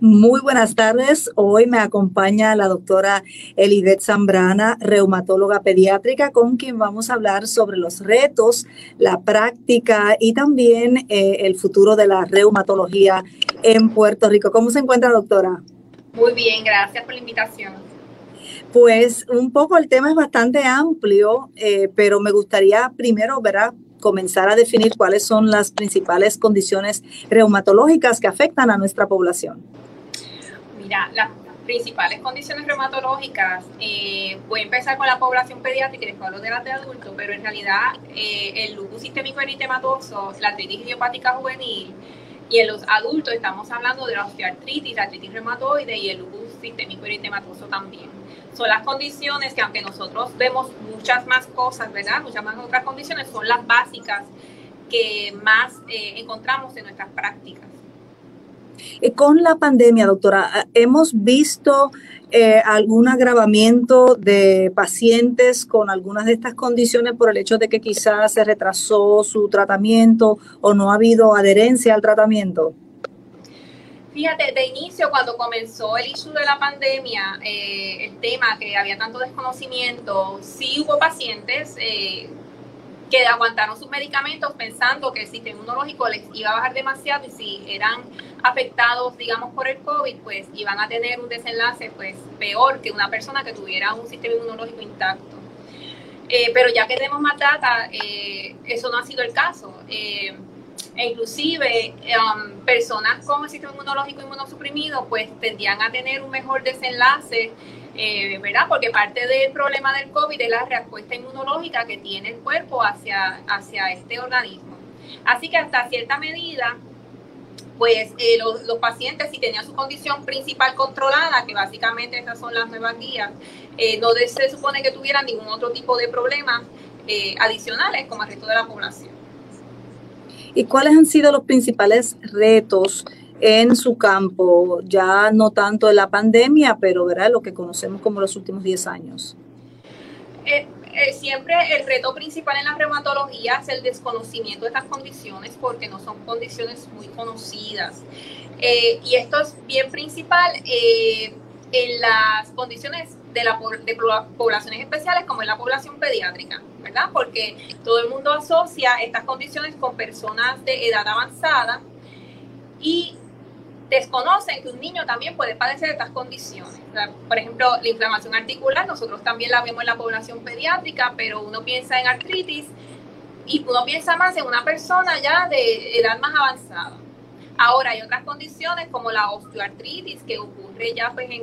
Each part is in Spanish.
Muy buenas tardes. Hoy me acompaña la doctora Elibet Zambrana, reumatóloga pediátrica, con quien vamos a hablar sobre los retos, la práctica y también eh, el futuro de la reumatología en Puerto Rico. ¿Cómo se encuentra, doctora? Muy bien, gracias por la invitación. Pues un poco el tema es bastante amplio, eh, pero me gustaría primero, ¿verdad? comenzar a definir cuáles son las principales condiciones reumatológicas que afectan a nuestra población. Mira, las principales condiciones reumatológicas, eh, voy a empezar con la población pediátrica y después hablo de las de adultos, pero en realidad eh, el lupus sistémico eritematoso, la artritis idiopática juvenil y en los adultos estamos hablando de la osteoartritis, la artritis reumatoide y el lupus sistémico eritematoso también. Son las condiciones que aunque nosotros vemos muchas más cosas, ¿verdad? Muchas más otras condiciones, son las básicas que más eh, encontramos en nuestras prácticas. Eh, con la pandemia, doctora, eh, ¿hemos visto eh, algún agravamiento de pacientes con algunas de estas condiciones por el hecho de que quizás se retrasó su tratamiento o no ha habido adherencia al tratamiento? Fíjate, de inicio, cuando comenzó el issue de la pandemia, el tema que había tanto desconocimiento, sí hubo pacientes que aguantaron sus medicamentos pensando que el sistema inmunológico les iba a bajar demasiado y si eran afectados, digamos, por el COVID, pues iban a tener un desenlace pues peor que una persona que tuviera un sistema inmunológico intacto. Eh, pero ya que tenemos más data, eh, eso no ha sido el caso. Eh, e inclusive um, personas con el sistema inmunológico inmunosuprimido pues tendían a tener un mejor desenlace eh, ¿verdad? Porque parte del problema del COVID es la respuesta inmunológica que tiene el cuerpo hacia, hacia este organismo. Así que hasta cierta medida, pues eh, los, pacientes, si tenían su condición principal controlada, que básicamente estas son las nuevas guías, eh, no se supone que tuvieran ningún otro tipo de problemas adicionales como el resto de la población. ¿Y cuáles han sido los principales retos en su campo, ya no tanto en la pandemia, pero ¿verdad? lo que conocemos como los últimos 10 años? Eh, eh, siempre el reto principal en la reumatología es el desconocimiento de estas condiciones porque no son condiciones muy conocidas. Eh, y esto es bien principal en las condiciones de, la, de poblaciones especiales como en la población pediátrica, ¿verdad? Porque todo el mundo asocia estas condiciones con personas de edad avanzada y desconocen que un niño también puede padecer estas condiciones. por ejemplo, la inflamación articular, nosotros también la vemos en la población pediátrica, pero uno piensa en artritis y uno piensa más en una persona ya de edad más avanzada. Ahora hay otras condiciones como la osteoartritis que ocurre ya pues en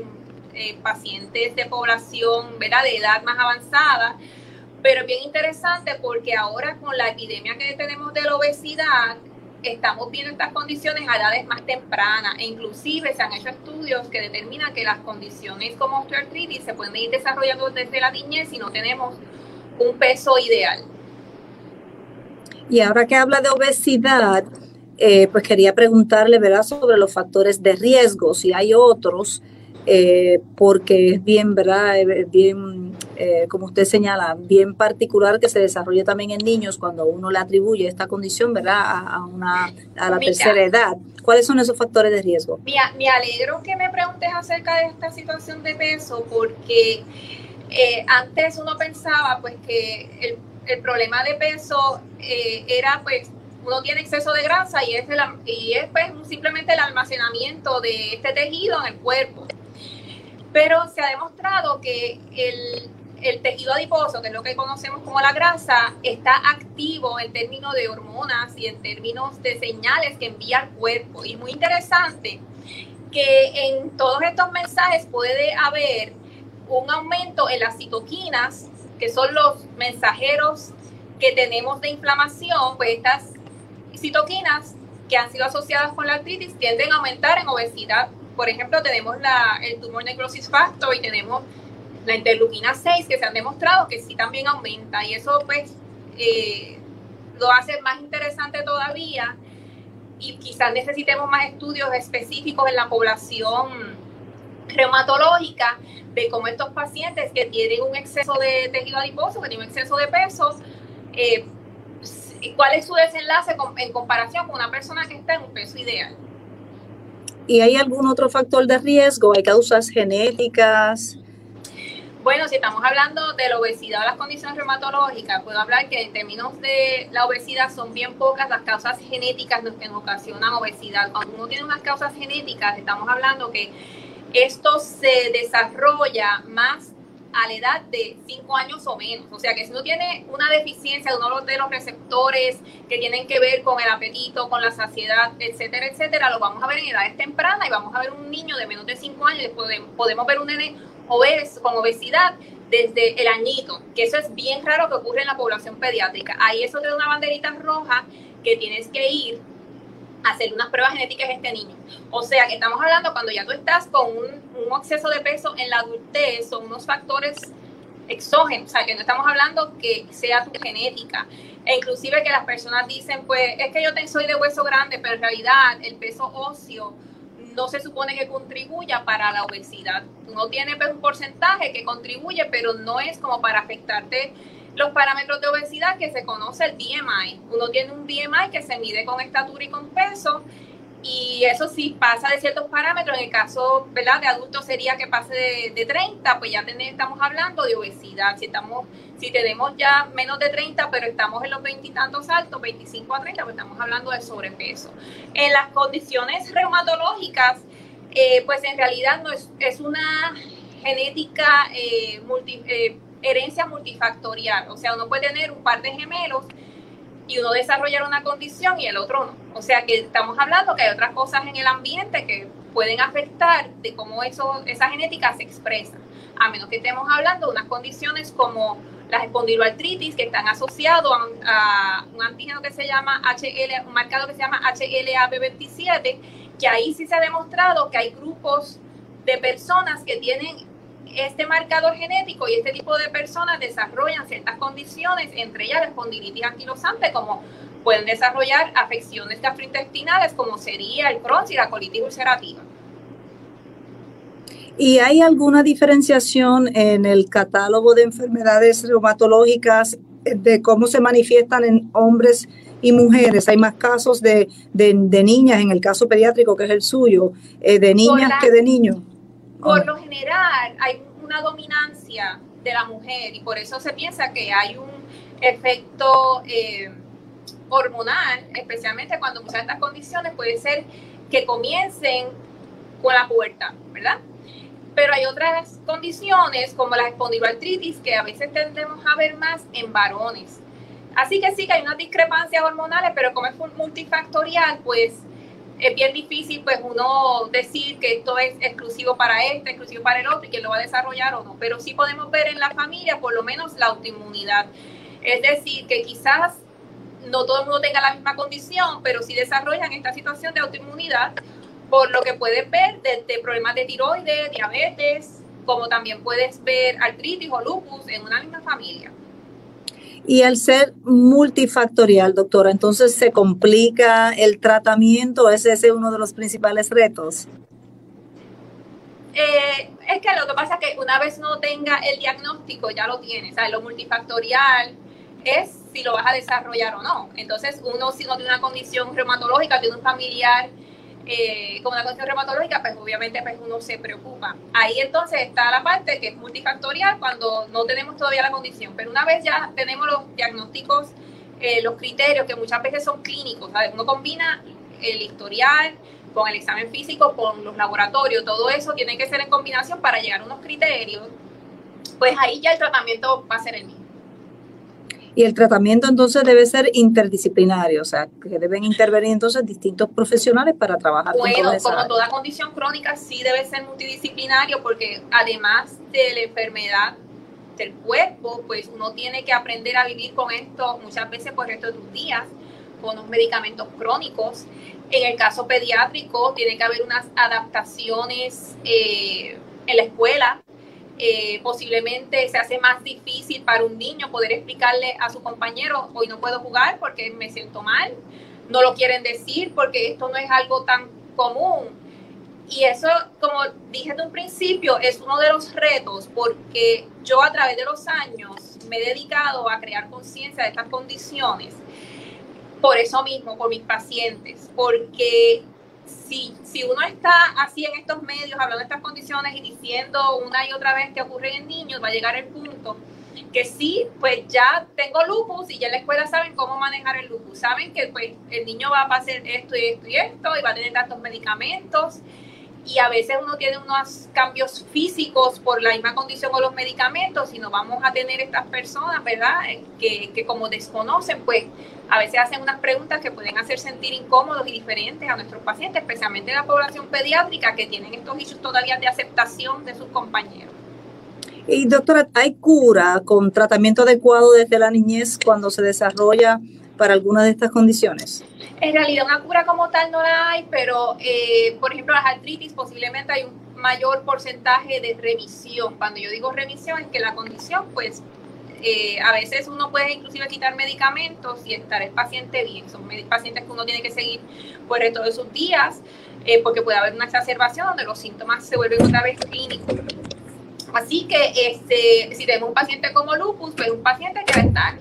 eh, pacientes de población ¿verdad? de edad más avanzada, pero es bien interesante porque ahora con la epidemia que tenemos de la obesidad, estamos viendo estas condiciones a edades más tempranas e inclusive se han hecho estudios que determinan que las condiciones como osteoartritis se pueden ir desarrollando desde la niñez si no tenemos un peso ideal. Y ahora que habla de obesidad, eh, pues quería preguntarle, ¿verdad?, sobre los factores de riesgo, si hay otros, eh, porque es bien, ¿verdad?, bien eh, como usted señala, bien particular que se desarrolle también en niños cuando uno le atribuye esta condición, ¿verdad?, a, una, a la tercera edad. ¿Cuáles son esos factores de riesgo? Me, me alegro que me preguntes acerca de esta situación de peso porque eh, antes uno pensaba pues que el, el problema de peso eh, era pues uno tiene exceso de grasa y es, el, y es pues, simplemente el almacenamiento de este tejido en el cuerpo. Pero se ha demostrado que el, el tejido adiposo, que es lo que conocemos como la grasa, está activo en términos de hormonas y en términos de señales que envía al cuerpo. Y muy interesante que en todos estos mensajes puede haber un aumento en las citoquinas, que son los mensajeros que tenemos de inflamación, pues estas citoquinas que han sido asociadas con la artritis tienden a aumentar en obesidad por ejemplo, tenemos la, el tumor necrosis factor y tenemos la interleuquina 6 que se han demostrado que sí también aumenta y eso pues eh, lo hace más interesante todavía y quizás necesitemos más estudios específicos en la población reumatológica de cómo estos pacientes que tienen un exceso de tejido adiposo, que tienen un exceso de peso, eh, cuál es su desenlace en comparación con una persona que está en un peso ideal. ¿Y hay algún otro factor de riesgo? ¿Hay causas genéticas? Bueno, si estamos hablando de la obesidad o las condiciones reumatológicas, puedo hablar que en términos de la obesidad son bien pocas las causas genéticas que nos ocasionan obesidad. Cuando uno tiene unas causas genéticas, estamos hablando que esto se desarrolla más a la edad de 5 años o menos. O sea que si uno tiene una deficiencia de uno de los receptores que tienen que ver con el apetito, con la saciedad, etcétera, etcétera, lo vamos a ver en edades tempranas y vamos a ver un niño de menos de 5 años y podemos, podemos ver un nene obeso, con obesidad desde el añito, que eso es bien raro que ocurre en la población pediátrica. Ahí eso te da una banderita roja que tienes que ir hacer unas pruebas genéticas a este niño. O sea que estamos hablando cuando ya tú estás con un, exceso de peso en la adultez, son unos factores exógenos, o sea que no estamos hablando que sea tu genética. E inclusive que las personas dicen, pues es que yo soy de hueso grande, pero en realidad el peso óseo no se supone que contribuya para la obesidad. Uno tiene pues, un porcentaje que contribuye, pero no es como para afectarte los parámetros de obesidad que se conoce el BMI. Uno tiene un BMI que se mide con estatura y con peso y eso sí pasa de ciertos parámetros. En el caso ¿verdad? de adultos sería que pase de, 30, pues ya estamos hablando de obesidad. Si, estamos, si tenemos ya menos de 30, pero estamos en los veintitantos altos, 25 a 30, pues estamos hablando de sobrepeso. En las condiciones reumatológicas, eh, pues en realidad no es, es una genética eh, eh, herencia multifactorial, o sea, uno puede tener un par de gemelos y uno desarrollar una condición y el otro no. O sea que estamos hablando que hay otras cosas en el ambiente que pueden afectar de cómo eso, esa genética se expresa, a menos que estemos hablando de unas condiciones como la espondiloartritis que están asociados a, un antígeno que se llama HL, un marcado que se llama HLA-B27, que ahí sí se ha demostrado que hay grupos de personas que tienen este marcador genético y este tipo de personas desarrollan ciertas condiciones, entre ellas la espondilitis anquilosante, como pueden desarrollar afecciones gastrointestinales, como sería el Crohn y la colitis ulcerativa. ¿Y hay alguna diferenciación en el catálogo de enfermedades reumatológicas de cómo se manifiestan en hombres y mujeres? Hay más casos de, niñas, en el caso pediátrico que es el suyo, eh, de niñas que de niños. Por lo general hay una dominancia de la mujer y por eso se piensa que hay un efecto eh, hormonal, especialmente cuando muchas de estas condiciones puede ser que comiencen con la pubertad, ¿verdad? Pero hay otras condiciones como la espondiloartritis que a veces tendemos a ver más en varones. Así que sí que hay unas discrepancias hormonales, pero como es multifactorial, pues es bien difícil pues uno decir que esto es exclusivo para este, exclusivo para el otro y que lo va a desarrollar o no, pero sí podemos ver en la familia por lo menos la autoinmunidad. Es decir, que quizás no todo el mundo tenga la misma condición, pero sí desarrollan esta situación de autoinmunidad, por lo que puedes ver desde problemas de tiroides, diabetes, como también puedes ver artritis o lupus en una misma familia. Y al ser multifactorial, doctora, entonces se complica el tratamiento, ese es uno de los principales retos. Eh, es que lo que pasa es que una vez no tenga el diagnóstico, ya lo tiene. Sea, lo multifactorial es si lo vas a desarrollar o no. Entonces, uno si no tiene una condición reumatológica, tiene un familiar eh, con una condición reumatológica, pues obviamente pues uno se preocupa. Ahí entonces está la parte que es multifactorial cuando no tenemos todavía la condición, pero una vez ya tenemos los diagnósticos, eh, los criterios que muchas veces son clínicos, uno combina el historial con el examen físico, con los laboratorios, todo eso tiene que ser en combinación para llegar a unos criterios, pues ahí ya el tratamiento va a ser el mismo. Y el tratamiento entonces debe ser interdisciplinario, o sea, que deben intervenir entonces distintos profesionales para trabajar. Bueno, como toda condición crónica sí debe ser multidisciplinario porque además de la enfermedad del cuerpo, pues uno tiene que aprender a vivir con esto muchas veces por el resto de tus días, con los medicamentos crónicos En el caso pediátrico, tiene que haber unas adaptaciones eh, en la escuela. Eh, posiblemente se hace más difícil para un niño poder explicarle a su compañero, hoy no puedo jugar porque me siento mal. No lo quieren decir porque esto no es algo tan común. Y eso, como dije de un principio, es uno de los retos porque yo a través de los años me he dedicado a crear conciencia de estas condiciones por eso mismo, por mis pacientes, porque si, si uno está así en estos medios, hablando de estas condiciones y diciendo una y otra vez que ocurre en niños, va a llegar el punto que sí, pues ya tengo lupus y ya en la escuela saben cómo manejar el lupus, saben que pues el niño va a pasar esto y esto y esto y va a tener tantos medicamentos y a veces uno tiene unos cambios físicos por la misma condición o los medicamentos y no vamos a tener estas personas, ¿verdad? Que, que como desconocen, pues a veces hacen unas preguntas que pueden hacer sentir incómodos y diferentes a nuestros pacientes, especialmente la población pediátrica que tienen estos issues todavía de aceptación de sus compañeros. Y doctora, ¿hay cura con tratamiento adecuado desde la niñez cuando se desarrolla para alguna de estas condiciones? En realidad una cura como tal no la hay, pero eh, por ejemplo las artritis posiblemente hay un mayor porcentaje de remisión. Cuando yo digo remisión es que la condición pues eh, a veces uno puede inclusive quitar medicamentos y estar el paciente bien. Son pacientes que uno tiene que seguir por el resto de sus días eh, porque puede haber una exacerbación donde los síntomas se vuelven otra vez clínicos. Así que este, si tenemos un paciente como lupus, pues un paciente que va a estar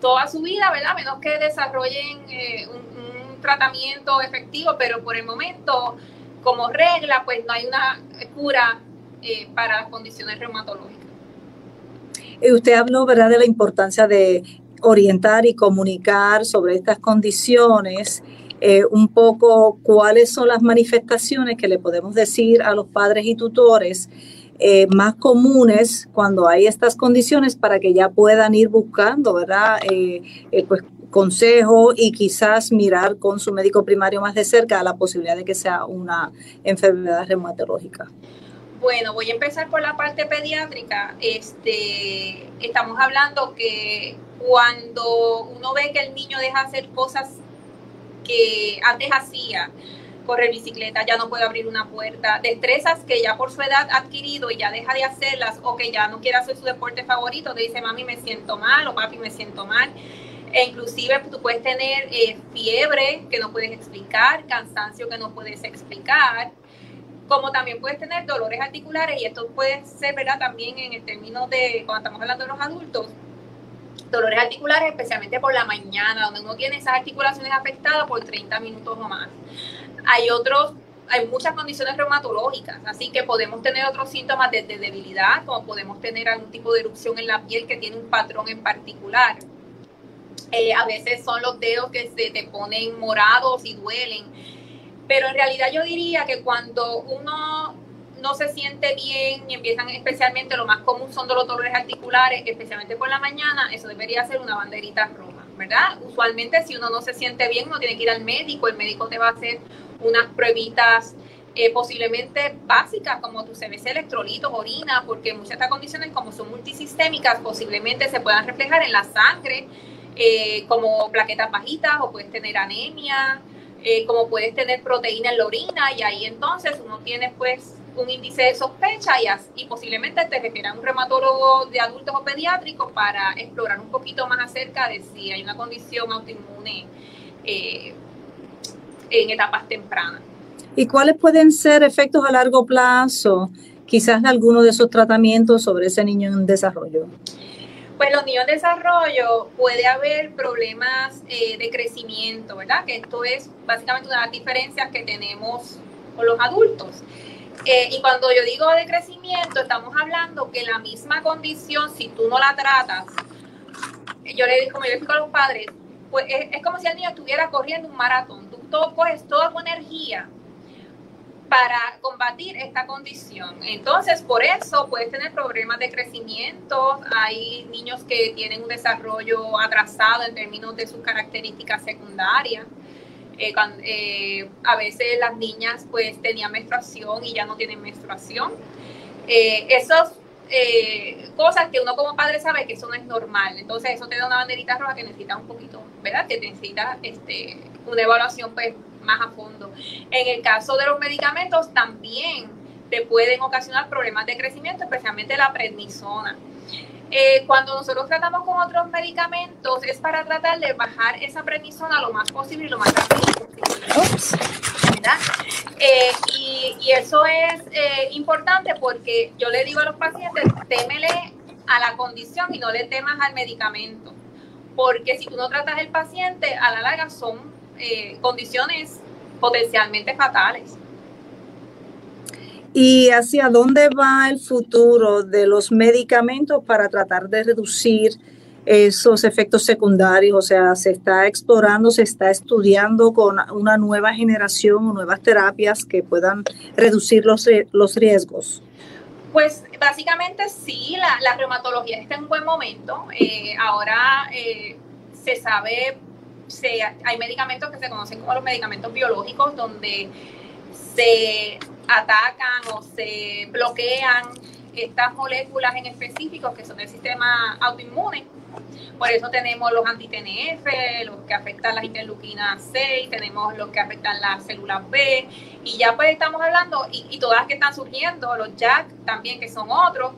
toda su vida, ¿verdad? Menos que desarrollen eh, un tratamiento efectivo, pero por el momento, como regla, pues no hay una cura para las condiciones reumatológicas. Eh, usted habló, ¿verdad?, de la importancia de orientar y comunicar sobre estas condiciones. Eh, un poco cuáles son las manifestaciones que le podemos decir a los padres y tutores eh, más comunes cuando hay estas condiciones para que ya puedan ir buscando, ¿verdad? pues consejo y quizás mirar con su médico primario más de cerca la posibilidad de que sea una enfermedad reumatológica. Bueno, voy a empezar por la parte pediátrica. Este, estamos hablando que cuando uno ve que el niño deja de hacer cosas que antes hacía, correr bicicleta, ya no puede abrir una puerta, destrezas que ya por su edad ha adquirido y ya deja de hacerlas o que ya no quiere hacer su deporte favorito, te dice mami me siento mal o papi me siento mal. E inclusive tú puedes tener eh, fiebre que no puedes explicar, cansancio que no puedes explicar, como también puedes tener dolores articulares, y esto puede ser, ¿verdad? También en el término de, cuando estamos hablando de los adultos, dolores articulares, especialmente por la mañana, donde uno tiene esas articulaciones afectadas por 30 minutos o más. Hay otros, hay muchas condiciones reumatológicas, así que podemos tener otros síntomas de, debilidad, como podemos tener algún tipo de erupción en la piel que tiene un patrón en particular. Eh, a veces son los dedos que se te ponen morados y duelen pero en realidad yo diría que cuando uno no se siente bien y empiezan especialmente, lo más común son los dolores articulares, especialmente por la mañana, eso debería ser una banderita roja, ¿verdad? Usualmente si uno no se siente bien, uno tiene que ir al médico, el médico te va a hacer unas pruebitas eh, posiblemente básicas como tu CBC, electrolitos, orina, porque muchas de estas condiciones como son multisistémicas posiblemente se puedan reflejar en la sangre eh, como plaquetas bajitas o puedes tener anemia, eh, como puedes tener proteína en la orina y ahí entonces uno tiene pues un índice de sospecha y, posiblemente te refiera a un reumatólogo de adultos o pediátricos para explorar un poquito más acerca de si hay una condición autoinmune eh, en etapas tempranas. ¿Y cuáles pueden ser efectos a largo plazo, quizás de alguno de esos tratamientos sobre ese niño en desarrollo? Pues los niños de desarrollo puede haber problemas eh, de crecimiento, ¿verdad? Que esto es básicamente una de las diferencias que tenemos con los adultos. Eh, y cuando yo digo de crecimiento, estamos hablando que la misma condición, si tú no la tratas, yo le digo, como yo le explico a los padres, pues es, como si el niño estuviera corriendo un maratón. Tú todo, coges toda tu energía para combatir esta condición. Entonces, por eso puedes tener problemas de crecimiento. Hay niños que tienen un desarrollo atrasado en términos de sus características secundarias. Eh, eh, a veces las niñas pues tenían menstruación y ya no tienen menstruación. Eh, esas cosas que uno como padre sabe que eso no es normal. Entonces eso te da una banderita roja que necesita un poquito, ¿verdad? Que necesita este, una evaluación pues más a fondo. En el caso de los medicamentos también te pueden ocasionar problemas de crecimiento, especialmente la prednisona. Eh, cuando nosotros tratamos con otros medicamentos es para tratar de bajar esa prednisona lo más posible y lo más rápido posible. Eh, y, eso es eh, importante porque yo le digo a los pacientes, témele a la condición y no le temas al medicamento. Porque si tú no tratas el paciente, a la larga son condiciones potencialmente fatales. ¿Y hacia dónde va el futuro de los medicamentos para tratar de reducir esos efectos secundarios? O sea, se está explorando, se está estudiando con una nueva generación o nuevas terapias que puedan reducir los, los riesgos. Pues básicamente sí, la, reumatología está en un buen momento. Eh, ahora eh, se sabe, hay medicamentos que se conocen como los medicamentos biológicos, donde se atacan o se bloquean estas moléculas en específico que son del sistema autoinmune. Por eso tenemos los anti-TNF, los que afectan las interleuquinas 6, tenemos los que afectan las células B, y ya pues estamos hablando, y, y todas las que están surgiendo, los JAK también, que son otros,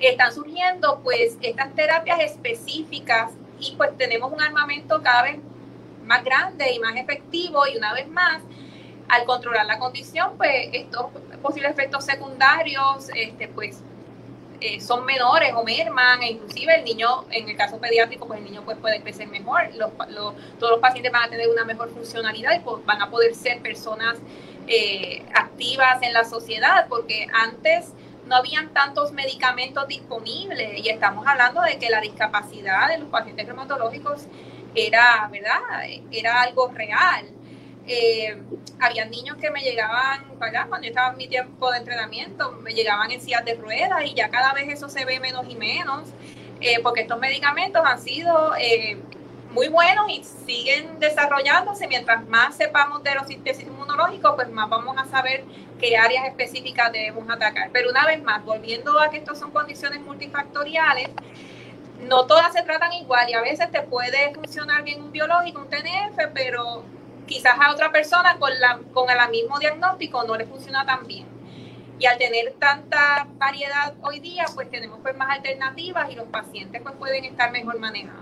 están surgiendo pues estas terapias específicas y pues tenemos un armamento cada vez más grande y más efectivo y una vez más al controlar la condición, pues estos posibles efectos secundarios, este, pues eh, son menores o merman, e inclusive el niño, en el caso pediátrico, pues el niño pues, puede crecer mejor, todos los pacientes van a tener una mejor funcionalidad y pues, van a poder ser personas eh, activas en la sociedad, porque antes no habían tantos medicamentos disponibles y estamos hablando de que la discapacidad de los pacientes reumatológicos era, ¿verdad? Era algo real eh, había niños que me llegaban, ¿verdad? cuando estaba en mi tiempo de entrenamiento, me llegaban en sillas de ruedas y ya cada vez eso se ve menos y menos, eh, porque estos medicamentos han sido eh, muy buenos y siguen desarrollándose. Mientras más sepamos de los sistemas inmunológicos, pues más vamos a saber qué áreas específicas debemos atacar. Pero una vez más, volviendo a que estos son condiciones multifactoriales, no todas se tratan igual y a veces te puede funcionar bien un biológico, un TNF, pero quizás a otra persona con, la, con el mismo diagnóstico no le funciona tan bien. Y al tener tanta variedad hoy día, pues tenemos pues más alternativas y los pacientes pues pueden estar mejor manejados.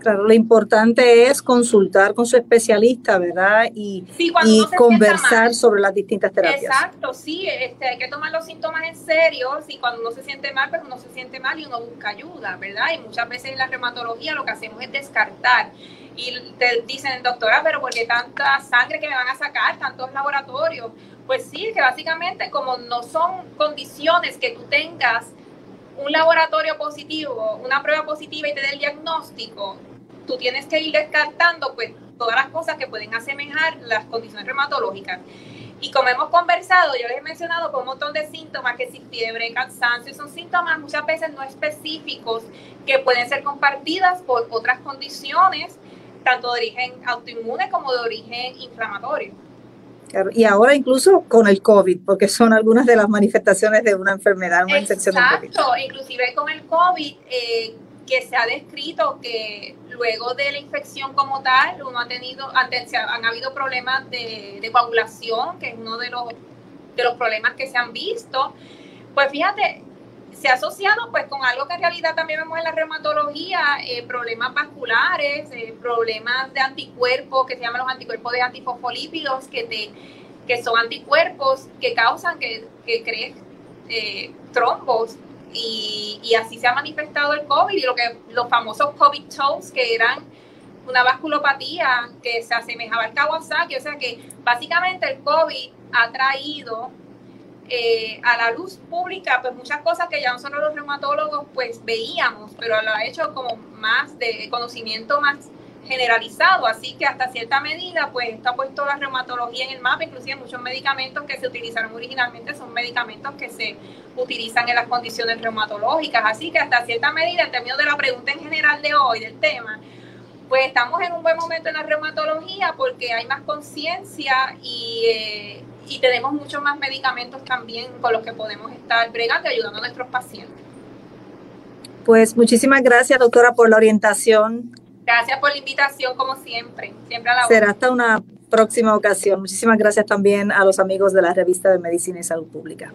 Claro, lo importante es consultar con su especialista, ¿verdad? Y, y conversar sobre las distintas terapias. Exacto, sí, este, hay que tomar los síntomas en serio. Si cuando uno se siente mal, pues uno se siente mal y uno busca ayuda, ¿verdad? Y muchas veces en la reumatología lo que hacemos es descartar y te dicen, doctora, pero ¿por qué tanta sangre que me van a sacar, tantos laboratorios? Pues sí, que básicamente como no son condiciones que tú tengas un laboratorio positivo, una prueba positiva y te dé el diagnóstico, tú tienes que ir descartando pues todas las cosas que pueden asemejar las condiciones reumatológicas. Y como hemos conversado, yo les he mencionado con un montón de síntomas, que si fiebre, cansancio, son síntomas muchas veces no específicos que pueden ser compartidas por otras condiciones tanto de origen autoinmune como de origen inflamatorio. Y ahora incluso con el COVID, porque son algunas de las manifestaciones de una enfermedad, una infección de COVID. Exacto, inclusive con el COVID, eh, que se ha descrito que luego de la infección como tal, uno ha tenido, han, habido problemas de, de, coagulación, que es uno de los, de los problemas que se han visto. Pues fíjate, se ha asociado pues con algo que en realidad también vemos en la reumatología, eh, problemas vasculares, eh, problemas de anticuerpos que se llaman los anticuerpos de antifosfolípidos, que, te, que son anticuerpos que causan que, que creen eh, trombos y, y, así se ha manifestado el COVID y lo que los famosos COVID toes que eran una vasculopatía que se asemejaba al Kawasaki, o sea que básicamente el COVID ha traído eh, a la luz pública, pues muchas cosas que ya nosotros los reumatólogos pues veíamos, pero lo ha hecho como más de conocimiento más generalizado, así que hasta cierta medida pues está puesto la reumatología en el mapa, inclusive muchos medicamentos que se utilizaron originalmente son medicamentos que se utilizan en las condiciones reumatológicas, así que hasta cierta medida, en términos de la pregunta en general de hoy, del tema, pues estamos en un buen momento en la reumatología porque hay más conciencia y eh, y tenemos muchos más medicamentos también con los que podemos estar bregando y ayudando a nuestros pacientes. Pues muchísimas gracias, doctora, por la orientación. Gracias por la invitación, como siempre. Siempre a la Será hasta una próxima ocasión. Muchísimas gracias también a los amigos de la revista de Medicina y Salud Pública.